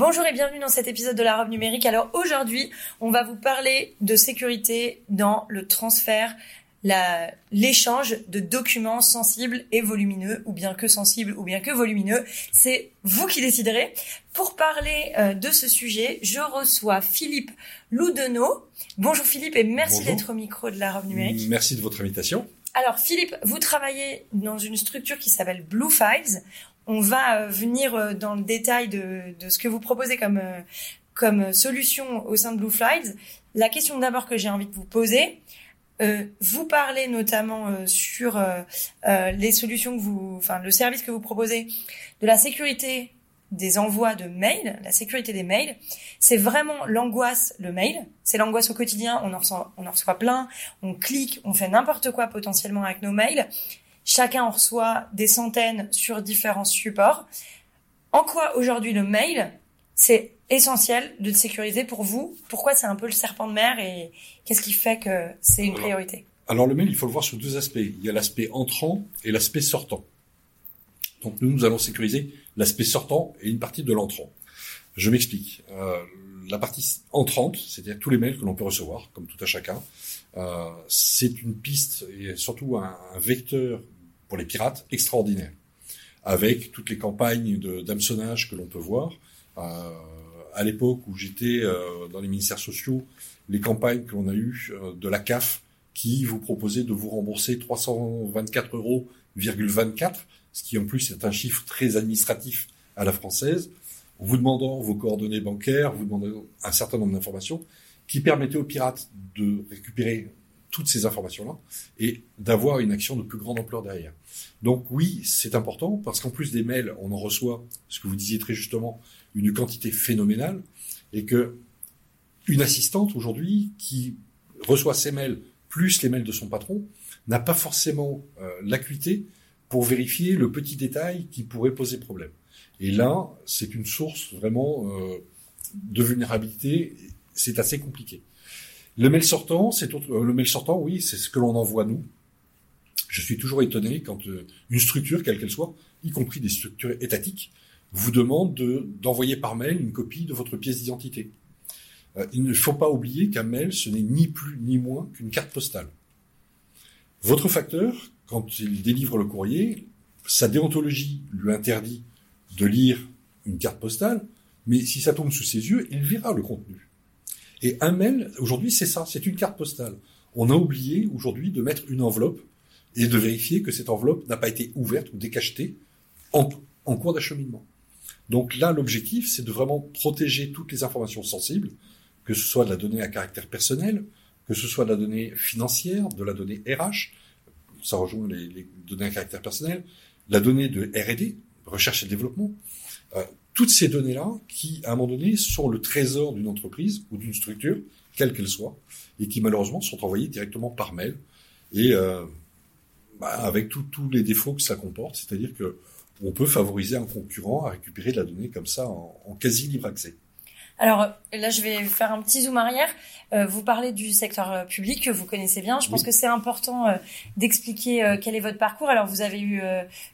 Bonjour et bienvenue dans cet épisode de la robe numérique. Alors aujourd'hui, on va vous parler de sécurité dans le transfert, l'échange de documents sensibles et volumineux, ou bien que sensibles, ou bien que volumineux. C'est vous qui déciderez. Pour parler euh, de ce sujet, je reçois Philippe Loudenot. Bonjour Philippe et merci d'être au micro de la robe numérique. Merci de votre invitation. Alors Philippe, vous travaillez dans une structure qui s'appelle Blue Files on va euh, venir euh, dans le détail de, ce que vous proposez comme, euh, comme solution au sein de Blue Flies. La question d'abord que j'ai envie de vous poser, vous parlez notamment sur les solutions que vous, enfin le service que vous proposez, de la sécurité des envois de mails, la sécurité des mails. C'est vraiment l'angoisse, le mail. C'est l'angoisse au quotidien. On en reçoit, on en reçoit plein. On clique, on fait n'importe quoi potentiellement avec nos mails. Chacun en reçoit des centaines sur différents supports. En quoi aujourd'hui le mail, c'est essentiel de sécuriser pour vous? Pourquoi c'est un peu le serpent de mer et qu'est-ce qui fait que c'est une priorité? Alors, le mail, il faut le voir sur deux aspects. Il y a l'aspect entrant et l'aspect sortant. Donc nous, nous allons sécuriser l'aspect sortant et une partie de l'entrant. Je m'explique. Euh, la partie entrante, c'est-à-dire tous les mails que l'on peut recevoir, comme tout à chacun, euh, c'est une piste et surtout un, vecteur pour les pirates extraordinaire, avec toutes les campagnes d'hameçonnage que l'on peut voir. Euh, à l'époque où j'étais euh, dans les ministères sociaux, les campagnes que l'on a eues de la CAF qui vous proposait de vous rembourser 324 euros, 24, ce qui en plus est un chiffre très administratif à la française, vous demandant vos coordonnées bancaires, vous demandant un certain nombre d'informations, qui permettaient aux pirates de récupérer toutes ces informations-là et d'avoir une action de plus grande ampleur derrière. Donc oui, c'est important parce qu'en plus des mails, on en reçoit, ce que vous disiez très justement, une quantité phénoménale et que une assistante aujourd'hui qui reçoit ses mails plus les mails de son patron n'a pas forcément euh, l'acuité pour vérifier le petit détail qui pourrait poser problème. Et là, c'est une source vraiment euh, de vulnérabilité. C'est assez compliqué. Le mail sortant, c'est euh, le mail sortant, oui, c'est ce que l'on envoie nous. Je suis toujours étonné quand euh, une structure, quelle qu'elle soit, y compris des structures étatiques, vous demande d'envoyer par mail une copie de votre pièce d'identité. Il ne faut pas oublier qu'un mail, ce n'est ni plus ni moins qu'une carte postale. Votre facteur, quand il délivre le courrier, sa déontologie lui interdit de lire une carte postale, mais si ça tombe sous ses yeux, il verra le contenu. Et un mail, aujourd'hui, c'est ça, c'est une carte postale. On a oublié aujourd'hui de mettre une enveloppe et de vérifier que cette enveloppe n'a pas été ouverte ou décachetée en, cours d'acheminement. Donc là, l'objectif, c'est de vraiment protéger toutes les informations sensibles, que ce soit de la donnée à caractère personnel, que ce soit de la donnée financière, de la donnée RH, ça rejoint les données à caractère personnel, la donnée de R&D, recherche et développement, euh, toutes ces données-là qui, à un moment donné, sont le trésor d'une entreprise ou d'une structure, quelle qu'elle soit, et qui malheureusement sont envoyées directement par mail et euh, bah, avec tous les défauts que ça comporte, c'est-à-dire que on peut favoriser un concurrent à récupérer de la donnée comme ça en, en quasi libre accès. Alors là, je vais faire un petit zoom arrière. Euh, vous parlez du secteur euh, public que vous connaissez bien. Je pense que c'est important euh, d'expliquer euh, quel est votre parcours. Alors vous avez eu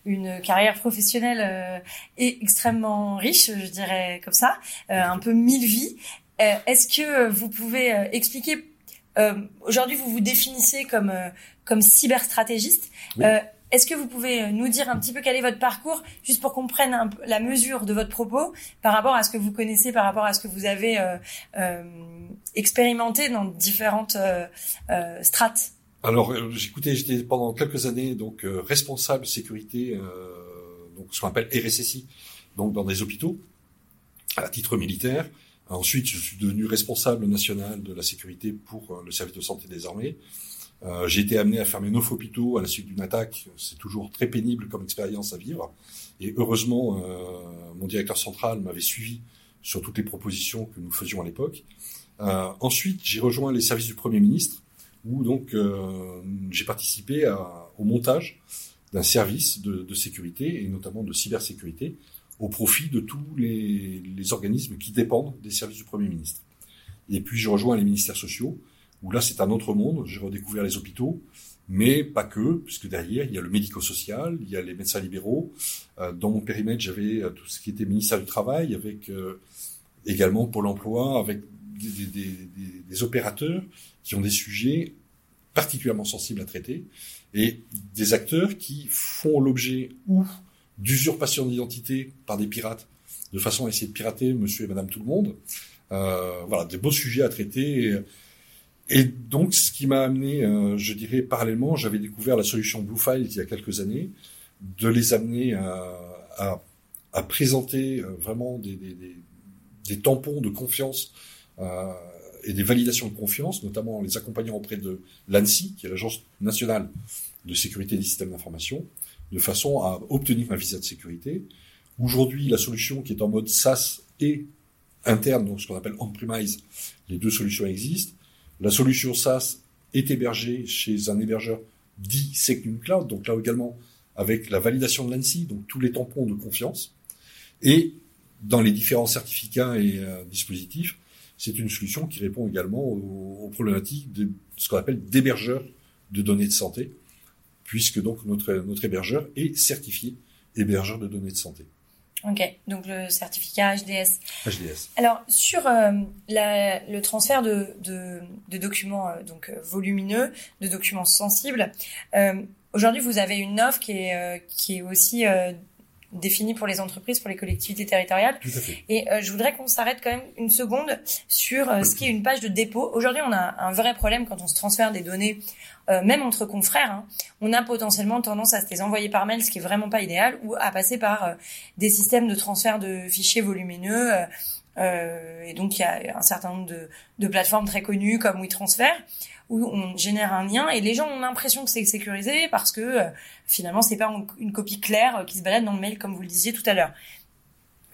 une carrière professionnelle et extrêmement riche, je dirais comme ça, un peu mille vies. Est-ce que vous pouvez expliquer Aujourd'hui, vous vous définissez comme comme cyberstratégiste. Est-ce que vous pouvez euh, nous dire un petit peu quel est votre parcours, juste pour qu'on prenne un la mesure de votre propos par rapport à ce que vous connaissez, par rapport à ce que vous avez euh, euh, expérimenté dans différentes euh, euh strates? Alors, j'écoutais, j'étais pendant quelques années donc responsable sécurité, donc ce qu'on appelle RSSI, donc dans des hôpitaux à titre militaire. Ensuite, je suis devenu responsable national de la sécurité pour le service de santé des armées. Euh, j'ai été amené à fermer neuf hôpitaux à la suite d'une attaque. C'est toujours très pénible comme expérience à vivre. Et heureusement, euh, mon directeur central m'avait suivi sur toutes les propositions que nous faisions à l'époque. Euh, ensuite, j'ai rejoint les services du Premier ministre, où donc j'ai participé au montage d'un service de, sécurité et notamment de cybersécurité au profit de tous les, les, organismes qui dépendent des services du Premier ministre. Et puis je rejoins les ministères sociaux, où là c'est un autre monde, j'ai redécouvert les hôpitaux, mais pas que, puisque derrière il y a le médico-social, il y a les médecins libéraux. Euh, dans mon périmètre, j'avais euh, tout ce qui était ministère du Travail, avec euh, également Pôle Emploi, avec des, opérateurs qui ont des sujets particulièrement sensibles à traiter, et des acteurs qui font l'objet ou d'usurpation d'identité par des pirates, de façon à essayer de pirater monsieur et madame tout le monde. Voilà, des beaux sujets à traiter. Donc, ce qui m'a amené, euh, je dirais, parallèlement, j'avais découvert la solution Blue Files il y a quelques années, de les amener à, à, à présenter euh, vraiment des, des, des, des, tampons de confiance euh, et des validations de confiance, notamment en les accompagnant auprès de l'ANSI, qui est l'Agence nationale de sécurité des systèmes d'information, de façon à obtenir un visa de sécurité. Aujourd'hui, la solution qui est en mode SaaS et interne, donc ce qu'on appelle on-premise, les deux solutions existent. La solution SaaS est hébergée chez un hébergeur dit Secure Cloud, donc là également avec la validation de l'ANSI, donc tous les tampons de confiance. Et dans les différents certificats et euh, dispositifs, c'est une solution qui répond également aux, problématiques de ce qu'on appelle d'hébergeurs de données de santé, puisque donc notre hébergeur est certifié hébergeur de données de santé. Ok, donc le certificat HDS. HDS. Alors sur euh, la, le transfert de, de, de documents euh, donc euh, volumineux, de documents sensibles, euh, aujourd'hui vous avez une offre qui est euh, qui est aussi définie pour les entreprises, pour les collectivités territoriales. Tout à fait. Et je voudrais qu'on s'arrête quand même une seconde sur ce qui est une page de dépôt. Aujourd'hui, on a un vrai problème quand on se transfère des données euh, même entre confrères, hein, on a potentiellement tendance à se les envoyer par mail, ce qui est vraiment pas idéal, ou à passer par euh, des systèmes de transfert de fichiers volumineux. Euh, euh et donc il y a un certain nombre de, de plateformes très connues comme WeTransfer où on génère un lien et les gens ont l'impression que c'est sécurisé parce que finalement c'est pas une copie claire qui se balade dans le mail comme vous le disiez tout à l'heure.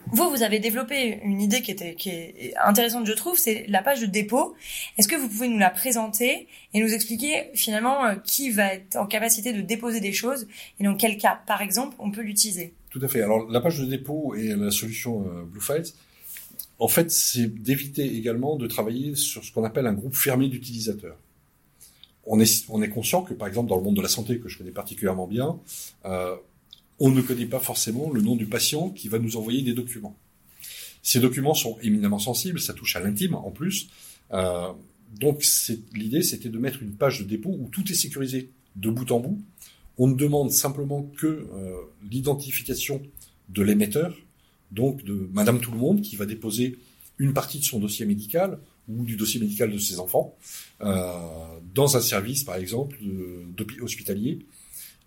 Vous, vous avez développé une idée qui, était, qui est intéressante, je trouve, c'est la page de dépôt. Est-ce que vous pouvez nous la présenter et nous expliquer finalement euh, qui va être en capacité de déposer des choses et dans quel cas, par exemple, on peut l'utiliser? Tout à fait. Alors, la page de dépôt et la solution euh, Blue Files, en fait, c'est d'éviter également de travailler sur ce qu'on appelle un groupe fermé d'utilisateurs. On est, on est conscient que, par exemple, dans le monde de la santé, que je connais particulièrement bien, euh, on ne connaît pas forcément le nom du patient qui va nous envoyer des documents. Ces documents sont éminemment sensibles, ça touche à l'intime en plus. Euh, donc l'idée, c'était de mettre une page de dépôt où tout est sécurisé de bout en bout. On ne demande simplement que euh, l'identification de l'émetteur, donc de Madame Tout le Monde, qui va déposer une partie de son dossier médical ou du dossier médical de ses enfants euh, dans un service, par exemple, hospitalier,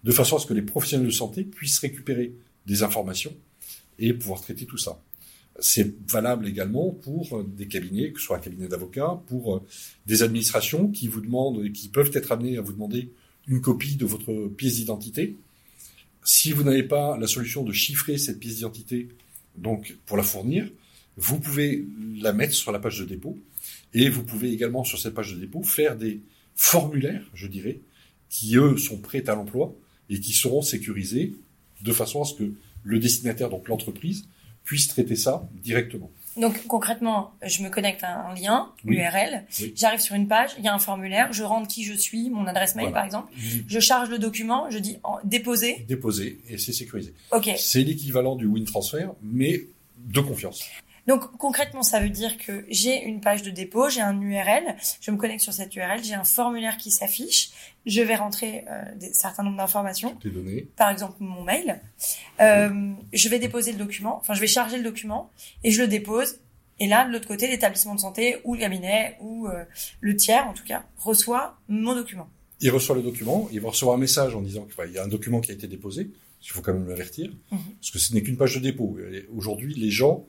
de façon à ce que les professionnels de santé puissent récupérer des informations et pouvoir traiter tout ça. C'est valable également pour des cabinets, que ce soit un cabinet d'avocats, pour des administrations qui vous demandent, qui peuvent être amenées à vous demander une copie de votre pièce d'identité. Si vous n'avez pas la solution de chiffrer cette pièce d'identité, donc pour la fournir, vous pouvez la mettre sur la page de dépôt et vous pouvez également sur cette page de dépôt faire des formulaires, je dirais, qui eux sont prêts à l'emploi et qui seront sécurisés de façon à ce que le destinataire, donc l'entreprise, puisse traiter ça directement. Donc concrètement, je me connecte à un lien Oui. URL, Oui. j'arrive sur une page, il y a un formulaire, je rentre qui je suis, mon adresse mail Voilà. par exemple, je charge le document, je dis en- déposer. Déposé et c'est sécurisé. Ok. C'est l'équivalent du WinTransfer, mais de confiance. Donc concrètement, ça veut dire que j'ai une page de dépôt, j'ai un URL, je me connecte sur cette URL, j'ai un formulaire qui s'affiche, je vais rentrer euh, des certain nombre d'informations, par exemple mon mail, euh, je vais déposer le document, enfin je vais charger le document et je le dépose. Et là, de l'autre côté, l'établissement de santé ou le cabinet ou euh, le tiers, en tout cas, reçoit mon document. Il reçoit le document, il va recevoir un message en disant qu'il y a un document qui a été déposé. Il faut quand même l'avertir, Mhm. parce que ce n'est qu'une page de dépôt. Aujourd'hui, les gens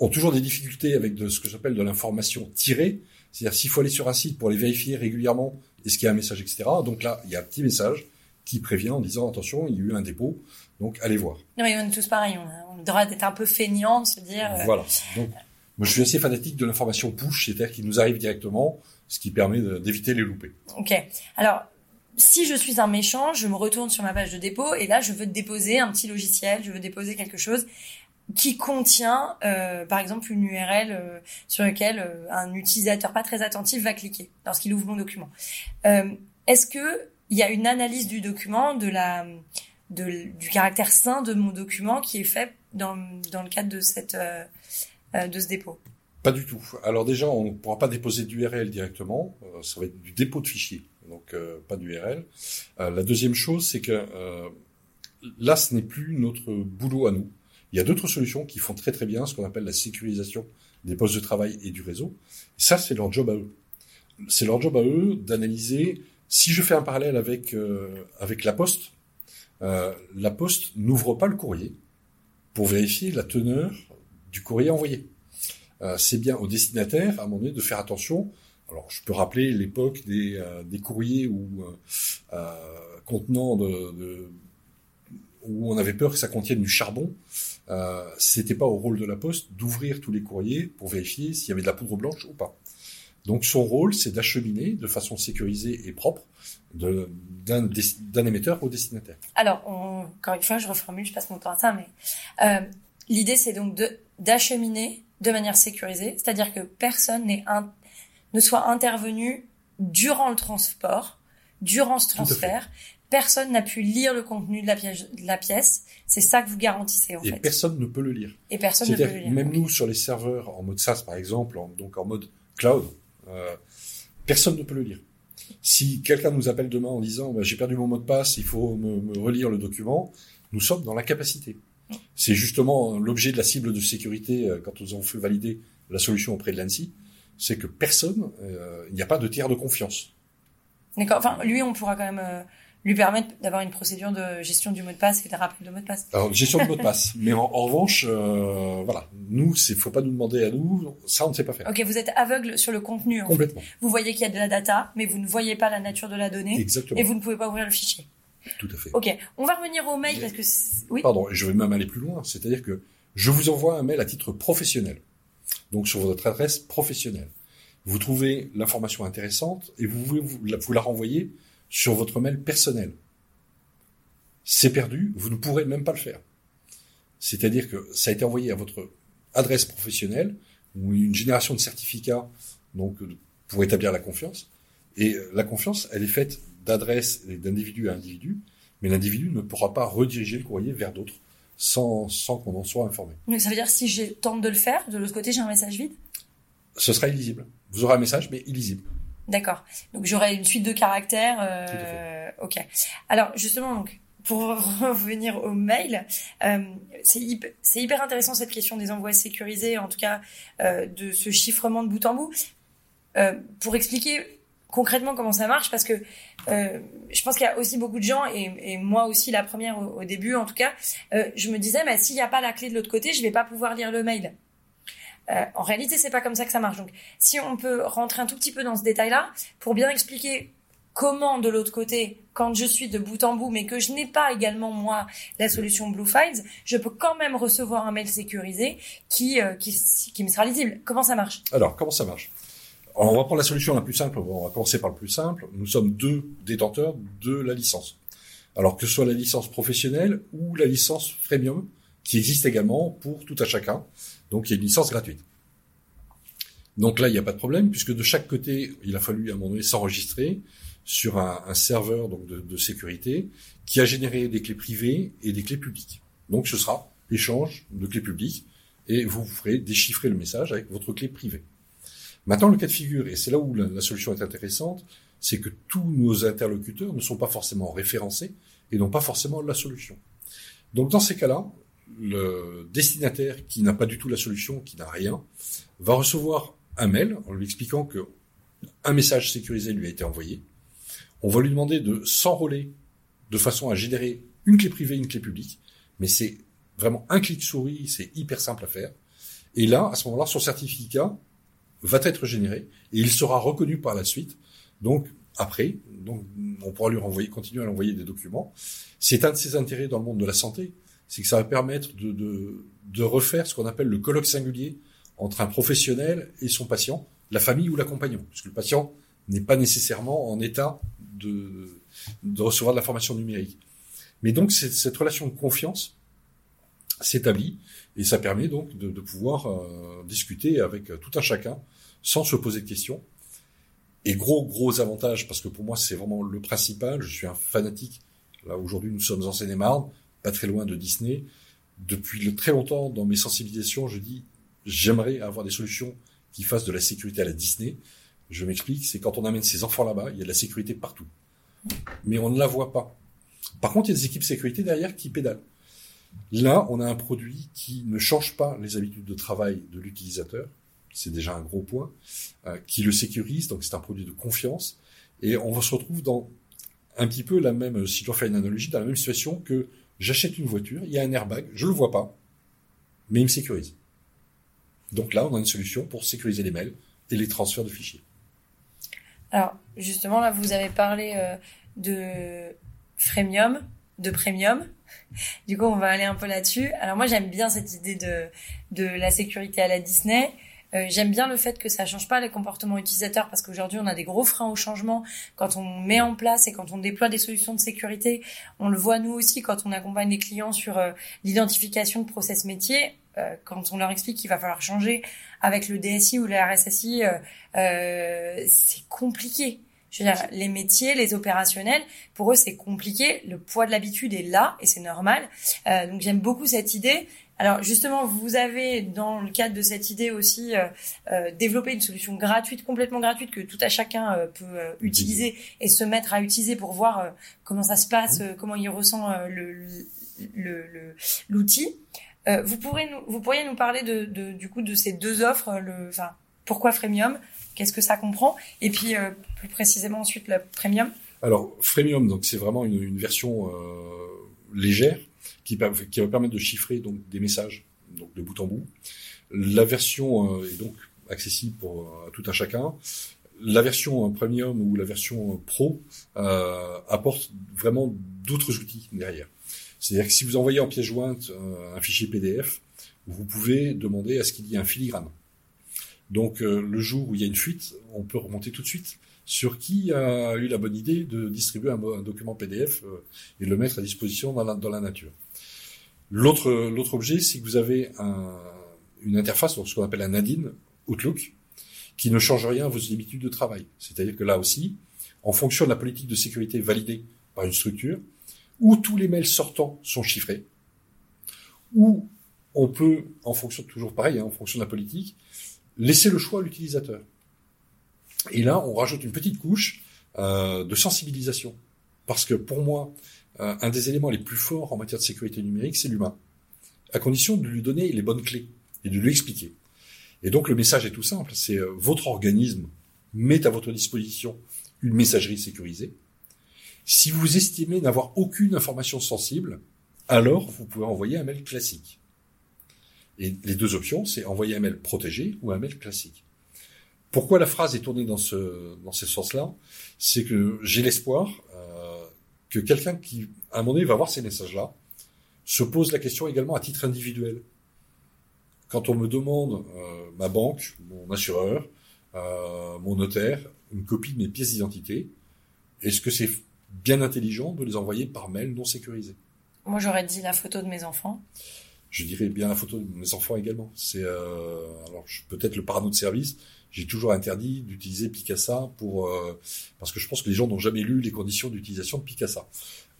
ont toujours des difficultés avec de ce que j'appelle de l'information tirée. C'est-à-dire s'il faut aller sur un site pour aller vérifier régulièrement est-ce qu'il y a un message, etc. Donc là, il y a un petit message qui prévient en disant attention, il y a eu un dépôt, donc allez voir. Non, mais on est tous pareils. On a, le droit d'être un peu feignant, de se dire. euh, Voilà. Donc, moi, je suis assez fanatique de l'information push, c'est-à-dire qui nous arrive directement, ce qui permet d'éviter les loupés. Ok. Alors, si je suis un méchant, je me retourne sur ma page de dépôt et là, je veux déposer un petit logiciel, je veux déposer quelque chose qui contient, euh, par exemple, une URL euh, sur laquelle euh, un utilisateur pas très attentif va cliquer lorsqu'il ouvre mon document. Est-ce que il y a une analyse du document, de la, de, du caractère sain de mon document qui est fait dans, dans le cadre de cette, de ce dépôt? Pas du tout. Alors déjà, on ne pourra pas déposer d'URL directement, ça va être du dépôt de fichier, donc pas d'URL. La deuxième chose, c'est que là, ce n'est plus notre boulot à nous. Il y a d'autres solutions qui font très très bien ce qu'on appelle la sécurisation des postes de travail et du réseau. Ça, c'est leur job à eux. C'est leur job à eux d'analyser. Si je fais un parallèle avec euh, avec la Poste, euh, la Poste n'ouvre pas le courrier pour vérifier la teneur du courrier envoyé. Euh, c'est bien au destinataire, à un moment donné, de faire attention. Alors, je peux rappeler l'époque des, des courriers contenant de- où on avait peur que ça contienne du charbon. Euh, C'était pas au rôle de la Poste d'ouvrir tous les courriers pour vérifier s'il y avait de la poudre blanche ou pas. Donc, son rôle, c'est d'acheminer de façon sécurisée et propre d'un émetteur au destinataire. Alors, on- encore une fois, je reformule, je passe mon temps à ça, mais euh, l'idée, c'est donc d'acheminer de manière sécurisée, c'est-à-dire que personne un, ne soit intervenu durant le transport, durant ce transfert. Personne n'a pu lire le contenu de la pièce. de la pièce. C'est ça que vous garantissez, en Et fait. personne ne peut le lire. Et personne ne peut le lire. même nous, sur les serveurs en mode SaaS, par exemple, en- donc en mode cloud, euh, personne ne peut le lire. Si quelqu'un nous appelle demain en disant bah, j'ai perdu mon mot de passe, il faut me, me relire le document, nous sommes dans l'incapacité. C'est justement l'objet de la cible de sécurité euh, quand nous avons fait valider la solution auprès de l'ANSI, c'est que personne, euh, il n'y a pas de tiers de confiance. D'accord. Enfin, lui, on pourra quand même euh, lui permettre d'avoir une procédure de gestion du mot de passe et de rappel de mot de passe. Alors, gestion de mot de passe. Mais en, en revanche, euh, voilà, nous, c'est faut pas nous demander à nous, ça on ne sait pas faire. Ok, vous êtes aveugle sur le contenu. en fait. Complètement. Vous voyez qu'il y a de la data, mais vous ne voyez pas la nature de la donnée Exactement. et vous ne pouvez pas ouvrir le fichier. Tout à fait. Ok, on va revenir au mail parce que oui. Pardon, je vais même aller plus loin. C'est-à-dire que je vous envoie un mail à titre professionnel. Donc sur votre adresse professionnelle. Vous trouvez l'information intéressante et vous vous la, vous la renvoyer sur votre mail personnel. C'est perdu, vous ne pourrez même pas le faire. C'est-à-dire que ça a été envoyé à votre adresse professionnelle ou une génération de certificats donc pour établir la confiance. Et euh, la confiance, elle est faite d'adresse et d'individu à individu, mais l'individu ne pourra pas rediriger le courrier vers d'autres sans, sans qu'on en soit informé. Donc ça veut dire si je tente de le faire, de l'autre côté j'ai un message vide? Ce sera illisible. Vous aurez un message, mais illisible. D'accord. Donc j'aurai une suite de caractères. Tout Euh, ok. Alors justement, donc pour revenir au mail, euh, c'est hyper, intéressant cette question des envois sécurisés, en tout cas euh, de ce chiffrement de bout en bout. Euh, pour expliquer concrètement comment ça marche, parce que euh, je pense qu'il y a aussi beaucoup de gens, et, et moi aussi la première au, au début en tout cas, euh, je me disais, mais s'il n'y a pas la clé de l'autre côté, je vais pas pouvoir lire le mail. Euh, en réalité, c'est pas comme ça que ça marche. Donc, si on peut rentrer un tout petit peu dans ce détail-là, pour bien expliquer comment de l'autre côté, quand je suis de bout en bout, mais que je n'ai pas également moi la solution Blue Files, je peux quand même recevoir un mail sécurisé qui euh, qui, me sera lisible. Comment ça marche? Alors, comment ça marche? On va prendre la solution la plus simple. On va commencer par le plus simple. Nous sommes deux détenteurs de la licence. Alors, que ce soit la licence professionnelle ou la licence freemium, qui existe également pour tout à chacun. Donc, il y a une licence gratuite. Donc là, il n'y a pas de problème, puisque de chaque côté, il a fallu à un moment donné s'enregistrer sur un, serveur donc de, sécurité qui a généré des clés privées et des clés publiques. Donc, ce sera échange de clés publiques et vous ferez déchiffrer le message avec votre clé privée. Maintenant, le cas de figure, et c'est là où la solution est intéressante, c'est que tous nos interlocuteurs ne sont pas forcément référencés et n'ont pas forcément la solution. Donc, dans ces cas-là, le destinataire qui n'a pas du tout la solution, qui n'a rien, va recevoir un mail en lui expliquant que un message sécurisé lui a été envoyé. On va lui demander de s'enrôler de façon à générer une clé privée, une clé publique, mais c'est vraiment un clic souris, c'est hyper simple à faire. Et là, à ce moment-là, son certificat va être généré et il sera reconnu par la suite. Donc, après. Donc, on pourra lui renvoyer, continuer à lui envoyer des documents. C'est un de ses intérêts dans le monde de la santé, c'est que ça va permettre de, de, de refaire ce qu'on appelle le colloque singulier entre un professionnel et son patient, la famille ou l'accompagnant, puisque le patient n'est pas nécessairement en état de, de recevoir de l'information numérique. Mais donc cette, cette relation de confiance s'établit et ça permet donc de, de pouvoir euh, discuter avec tout un chacun sans se poser de questions. Et gros gros avantage parce que pour moi c'est vraiment le principal. Je suis un fanatique. Là aujourd'hui nous sommes en Seine-et-Marne, pas très loin de Disney. Depuis très longtemps dans mes sensibilisations, je dis j'aimerais avoir des solutions qui fassent de la sécurité à la Disney. Je m'explique, c'est quand on amène ses enfants là-bas, il y a de la sécurité partout. Mais on ne la voit pas. Par contre, il y a des équipes sécurité derrière qui pédalent. Là, on a un produit qui ne change pas les habitudes de travail de l'utilisateur. C'est déjà un gros point. Euh, qui le sécurise, donc c'est un produit de confiance. Et on se retrouve dans un petit peu la même, si je dois faire une analogie, dans la même situation que j'achète une voiture, il y a un airbag, je le vois pas, mais il me sécurise. Donc là, on a une solution pour sécuriser les mails et les transferts de fichiers. Alors, justement, là, vous avez parlé euh, de freemium, de premium. Du coup, on va aller un peu là-dessus. Alors moi, j'aime bien cette idée de, de la sécurité à la Disney. Euh, j'aime bien le fait que ça change pas les comportements utilisateurs parce qu'aujourd'hui on a des gros freins au changement quand on met en place et quand on déploie des solutions de sécurité. On le voit nous aussi quand on accompagne les clients sur euh, l'identification de process métier. Euh, quand on leur explique qu'il va falloir changer avec le DSI ou le RSSI, c'est compliqué. Je veux dire, les métiers, les opérationnels, pour eux, c'est compliqué. Le poids de l'habitude est là et c'est normal. Euh, donc, j'aime beaucoup cette idée. Alors, justement, vous avez, dans le cadre de cette idée aussi, euh, euh développé une solution gratuite, complètement gratuite, que tout à chacun euh, peut utiliser et se mettre à utiliser pour voir comment ça se passe, mmh. comment il ressent le l'outil. Le, vous pourrez nous, vous pourriez nous parler de, de, du coup de ces deux offres, le, enfin, pourquoi freemium? Qu'est-ce que ça comprend Et puis euh, plus précisément ensuite le premium. Alors freemium, donc c'est vraiment une, version euh, légère qui, qui va permettre de chiffrer donc des messages donc de bout en bout. La version euh, est donc accessible pour tout un chacun. La version premium ou la version pro apporte vraiment d'autres outils derrière. C'est-à-dire que si vous envoyez en pièce jointe un fichier PDF, vous pouvez demander à ce qu'il y ait un filigrane. Donc euh, le jour où il y a une fuite, on peut remonter tout de suite sur qui a eu la bonne idée de distribuer un, document PDF euh, et le mettre à disposition dans la, nature. L'autre objet, c'est que vous avez un, une interface, ce qu'on appelle un Nadine Outlook, qui ne change rien à vos habitudes de travail. C'est-à-dire que là aussi, en fonction de la politique de sécurité validée par une structure, où tous les mails sortants sont chiffrés, où on peut, en fonction toujours pareil, hein, en fonction de la politique, laisser le choix à l'utilisateur. Et là, on rajoute une petite couche euh, de sensibilisation. Parce que pour moi, euh, un des éléments les plus forts en matière de sécurité numérique, c'est l'humain. À condition de lui donner les bonnes clés et de lui expliquer. Et donc le message est tout simple, c'est euh, votre organisme met à votre disposition une messagerie sécurisée. Si vous estimez n'avoir aucune information sensible, alors vous pouvez envoyer un mail classique. Et les deux options, c'est envoyer un mail protégé ou un mail classique. Pourquoi la phrase est tournée dans ce sens-là? C'est que j'ai l'espoir euh, que quelqu'un qui, à un moment donné, va voir ces messages-là, se pose la question également à titre individuel. Quand on me demande euh, ma banque, mon assureur, euh, mon notaire, une copie de mes pièces d'identité, est-ce que c'est bien intelligent de les envoyer par mail non sécurisé? Moi, j'aurais dit la photo de mes enfants je dirais bien la photo de mes enfants également. C'est euh, alors peut-être le parano de service. J'ai toujours interdit d'utiliser Picasa pour euh, parce que je pense que les gens n'ont jamais lu les conditions d'utilisation de Picasa.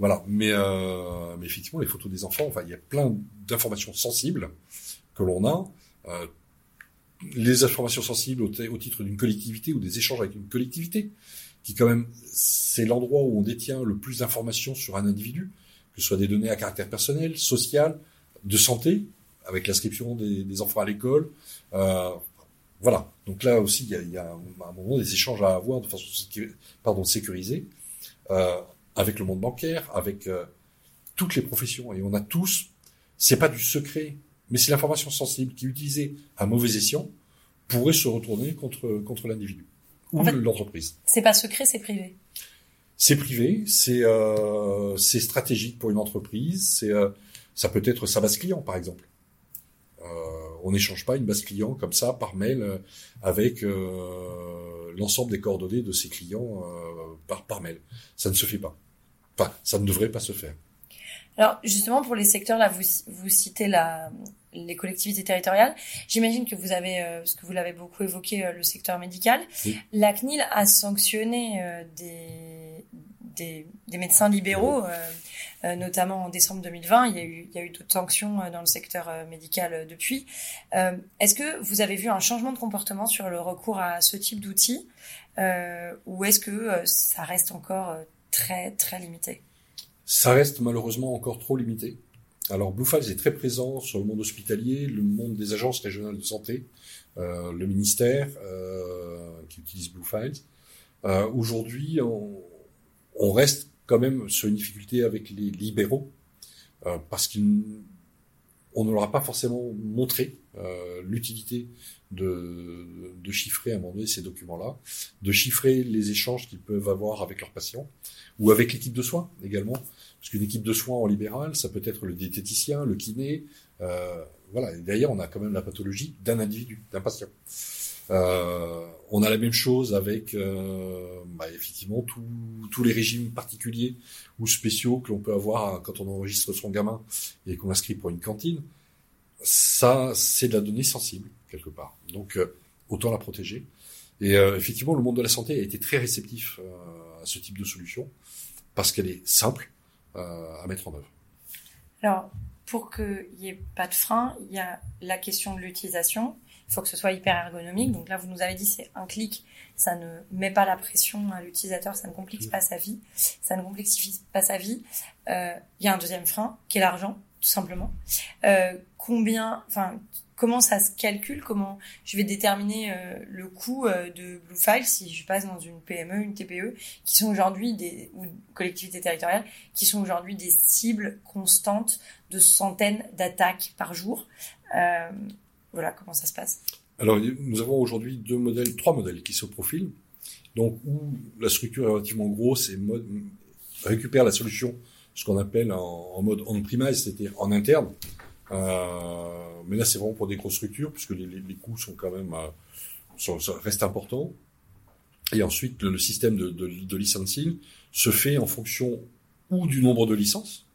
Voilà. Mais, euh, mais effectivement, les photos des enfants, enfin, il y a plein d'informations sensibles que l'on a. Euh, les informations sensibles au, au titre d'une collectivité ou des échanges avec une collectivité, qui quand même c'est l'endroit où on détient le plus d'informations sur un individu, que ce soit des données à caractère personnel, social, de santé, avec l'inscription des, des, enfants à l'école. Euh, voilà. Donc là aussi, il y a, il y a un moment des échanges à avoir de façon pardon, sécurisée euh, avec le monde bancaire, avec euh, toutes les professions. Et on a tous, c'est pas du secret, mais c'est l'information sensible qui, utilisée à mauvais escient, pourrait se retourner contre, contre l'individu. ou En fait- l'entreprise. C'est pas secret, c'est privé. C'est privé, c'est euh, c'est stratégique pour une entreprise. C'est euh, ça peut être sa base client par exemple. Euh, on n'échange pas une base client comme ça par mail euh, avec euh, l'ensemble des coordonnées de ses clients euh, par par mail. Ça ne se fait pas. Enfin, ça ne devrait pas se faire. Alors justement pour les secteurs là, vous vous citez la les collectivités territoriales. J'imagine que vous avez, euh, parce que vous l'avez beaucoup évoqué, euh, le secteur médical. Oui. La CNIL a sanctionné euh, des, des des médecins libéraux, notamment en décembre 2020. Il y a eu il y d'autres sanctions euh, dans le secteur euh, médical euh, depuis. Euh, Est-ce que vous avez vu un changement de comportement sur le recours à ce type d'outils, euh, ou est-ce que euh, ça reste encore euh, très très limité? Ça reste malheureusement encore trop limité. Alors Bluefiles est très présent sur le monde hospitalier, le monde des agences régionales de santé, euh, le ministère euh, qui utilise Bluefiles. Euh, Aujourd'hui, on reste quand même sur une difficulté avec les libéraux euh, parce qu'on ne leur a pas forcément montré euh, l'utilité de, chiffrer à un moment donné ces documents-là, de chiffrer les échanges qu'ils peuvent avoir avec leurs patients ou avec l'équipe de soins également. Parce qu'une équipe de soins en libéral, ça peut être le diététicien, le kiné. Euh, voilà. Et derrière, on a quand même la pathologie d'un individu, d'un patient. Euh, on a la même chose avec euh, bah, effectivement tous- les régimes particuliers ou spéciaux que l'on peut avoir quand on enregistre son gamin et qu'on inscrit pour une cantine. Ça, c'est de la donnée sensible quelque part. Donc, euh, autant la protéger. Et effectivement, le monde de la santé a été très réceptif à ce type de solution parce qu'elle est simple à mettre en œuvre. Alors, pour qu'il n'y ait pas de frein, il y a la question de l'utilisation. Il faut que ce soit hyper ergonomique. Donc là, vous nous avez dit, c'est un clic. Ça ne met pas la pression à l'utilisateur, ça ne complique pas sa vie, ça ne complexifie pas sa vie. Euh, il y a un deuxième frein, qui est l'argent, tout simplement. Euh, combien, enfin, comment ça se calcule? Comment je vais déterminer euh, le coût euh, de Bluefile si je passe dans une PME, une TPE, qui sont aujourd'hui des ou collectivités territoriales, qui sont aujourd'hui des cibles constantes de centaines d'attaques par jour. Voilà comment ça se passe? Alors, nous avons aujourd'hui deux modèles, trois modèles qui se profilent. Donc, où la structure est relativement grosse et mode, récupère la solution, ce qu'on appelle en, mode on-premise, c'est-à-dire en interne. Euh, mais là, c'est vraiment pour des grosses structures, puisque les, coûts sont quand même euh, restent importants. Et ensuite, le, système de, de, de licensing se fait en fonction ou du nombre de licences,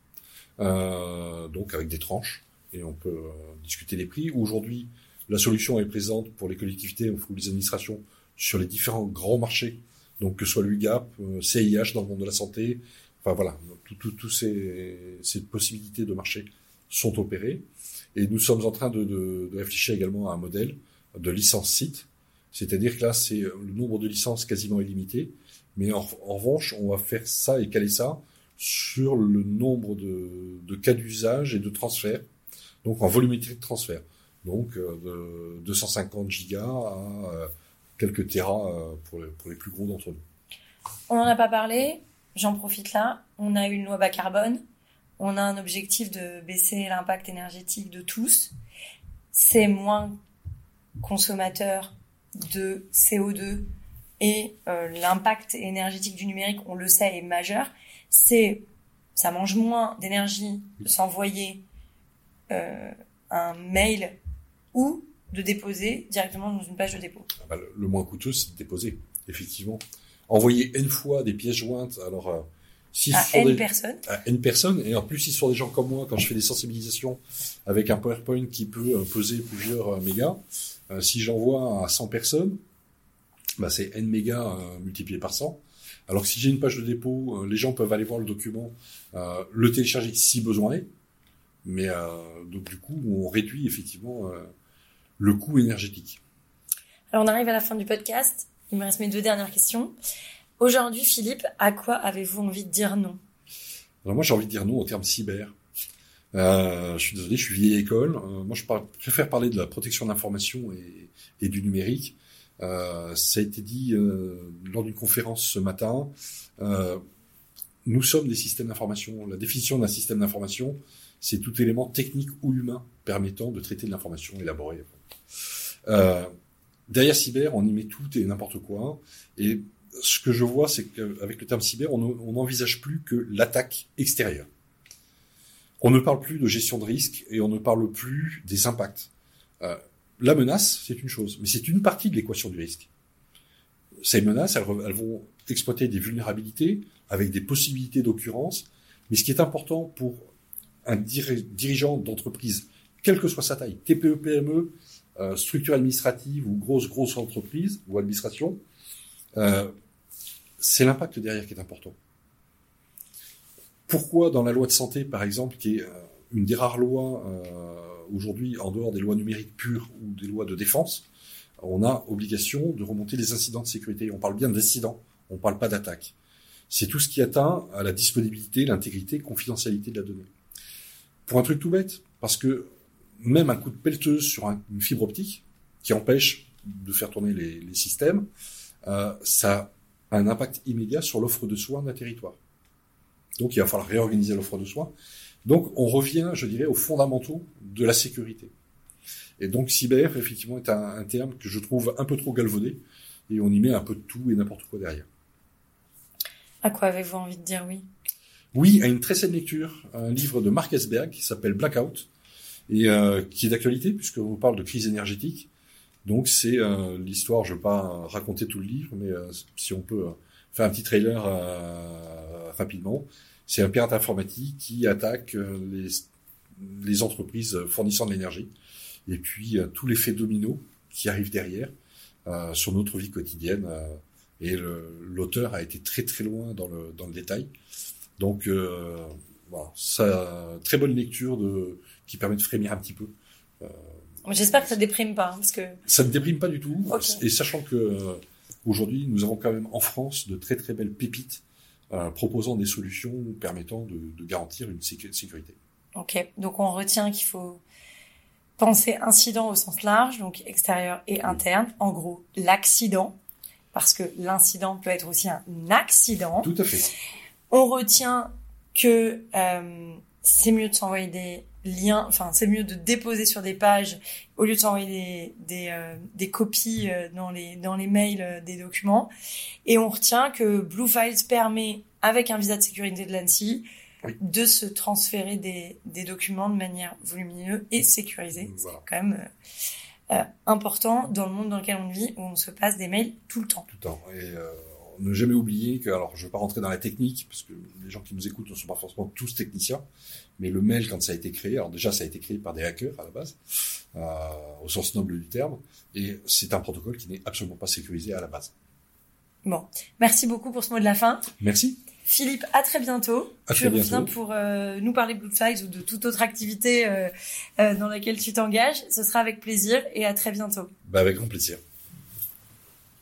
euh, donc avec des tranches, et on peut euh, discuter des prix. Aujourd'hui, la solution est présente pour les collectivités. Ou les administrations sur les différents grands marchés, donc que ce soit l'UGAP, euh, CIH dans le monde de la santé, enfin voilà, toutes tout, tout ces, possibilités de marché sont opérées. Et nous sommes en train de, réfléchir également à un modèle de licence site, c'est-à-dire que là, c'est le nombre de licences quasiment illimité, mais en, en revanche, on va faire ça et caler ça sur le nombre de, de cas d'usage et de transfert, donc en volumétrie de transfert. Donc euh, de 250 gigas à euh, quelques terras euh, pour, les, plus gros d'entre nous. On n'en a pas parlé, j'en profite là. On a une loi bas carbone, on a un objectif de baisser l'impact énergétique de tous. C'est moins consommateur de CO2 et l'impact énergétique du numérique, on le sait, est majeur. C'est ça mange moins d'énergie de s'envoyer euh, un mail ou de déposer directement dans une page de dépôt. Ah bah, le, le moins coûteux, c'est de déposer, effectivement. Envoyer N fois des pièces jointes, alors euh, si À N des- personnes. à N personnes, et en plus, si ce sont des gens comme moi, quand je fais des sensibilisations avec un PowerPoint qui peut euh, peser plusieurs euh, mégas, euh, si j'envoie à 100 personnes, bah, c'est N mégas euh, multiplié par 100. Alors que si j'ai une page de dépôt, euh, les gens peuvent aller voir le document, le télécharger si besoin est, mais euh, donc du coup, on réduit effectivement euh, le coût énergétique. Alors on arrive à la fin du podcast. Il me reste mes deux dernières questions. Aujourd'hui, Philippe, à quoi avez-vous envie de dire non? Alors moi, j'ai envie de dire non au terme cyber. Euh, je suis désolé, je suis vieille école. Euh, moi, je par- préfère parler de la protection de l'information et, et du numérique. Euh, ça a été dit euh, lors d'une conférence ce matin. Euh, nous sommes des systèmes d'information. La définition d'un système d'information, c'est tout élément technique ou humain permettant de traiter de l'information élaborée. Euh, derrière cyber, on y met tout et n'importe quoi. Et ce que je vois, c'est qu'avec le terme cyber, on n'envisage plus que l'attaque extérieure. On ne parle plus de gestion de risque et on ne parle plus des impacts. Euh, la menace, c'est une chose, mais c'est une partie de l'équation du risque. Ces menaces, elles, vont exploiter des vulnérabilités avec des possibilités d'occurrence, mais ce qui est important pour un dirigeant d'entreprise, quelle que soit sa taille, TPE, PME, euh, structure administrative ou grosse grosse entreprise ou administration, euh, c'est l'impact derrière qui est important. Pourquoi dans la loi de santé, par exemple, qui est euh, une des rares lois aujourd'hui en dehors des lois numériques pures ou des lois de défense, on a obligation de remonter les incidents de sécurité. On parle bien d'incidents, on ne parle pas d'attaque. C'est tout ce qui atteint à la disponibilité, l'intégrité, confidentialité de la donnée. Pour un truc tout bête, parce que même un coup de pelleteuse sur une fibre optique qui empêche de faire tourner les, systèmes, euh, ça a un impact immédiat sur l'offre de soins d'un territoire. Donc il va falloir réorganiser l'offre de soins. Donc on revient, je dirais, aux fondamentaux de la sécurité. Et donc cyber, effectivement, est un, terme que je trouve un peu trop galvaudé, et on y met un peu de tout et n'importe quoi derrière. À quoi avez-vous envie de dire oui? Oui, à une très saine lecture, un livre de Mark Esberg qui s'appelle Blackout, et euh, qui est d'actualité puisque on parle de crise énergétique. Donc c'est euh, l'histoire, je ne vais pas raconter tout le livre, mais euh, si on peut faire un petit trailer rapidement, c'est un pirate informatique qui attaque les, entreprises fournissant de l'énergie et puis tous les faits dominos qui arrivent derrière sur notre vie quotidienne. et l'auteur a été très très loin dans le détail. Donc voilà, ça, très bonne lecture de, qui permet de frémir un petit peu. Euh, J'espère que ça déprime pas, hein, parce que ça ne déprime pas du tout. Et sachant que euh, aujourd'hui, nous avons quand même en France de très très belles pépites euh, proposant des solutions permettant de, de garantir une sécurité. Ok, donc on retient qu'il faut penser incident au sens large, donc extérieur et interne. En gros, l'accident, parce que l'incident peut être aussi un accident. Tout à fait. On retient que euh, c'est mieux de s'envoyer des liens, enfin c'est mieux de déposer sur des pages au lieu de s'envoyer des, des, euh, des copies euh, dans les dans les mails des documents. Et on retient que Blue Files permet avec un visa de sécurité de l'ANSI de se transférer des, des documents de manière volumineuse et sécurisée. C'est quand même important dans le monde dans lequel on vit où on se passe des mails tout le temps. Tout le temps. Et ne jamais oublier que, alors je ne vais pas rentrer dans la technique, parce que les gens qui nous écoutent ne sont pas forcément tous techniciens, mais le mail, quand ça a été créé, alors déjà ça a été créé par des hackers à la base, euh, au sens noble du terme, et c'est un protocole qui n'est absolument pas sécurisé à la base. Bon, merci beaucoup pour ce mot de la fin. Merci. Philippe, à très bientôt. À tu reviens pour euh, nous parler Blue Files ou de toute autre activité euh, dans laquelle tu t'engages. Ce sera avec plaisir et à très bientôt. Bah avec grand plaisir.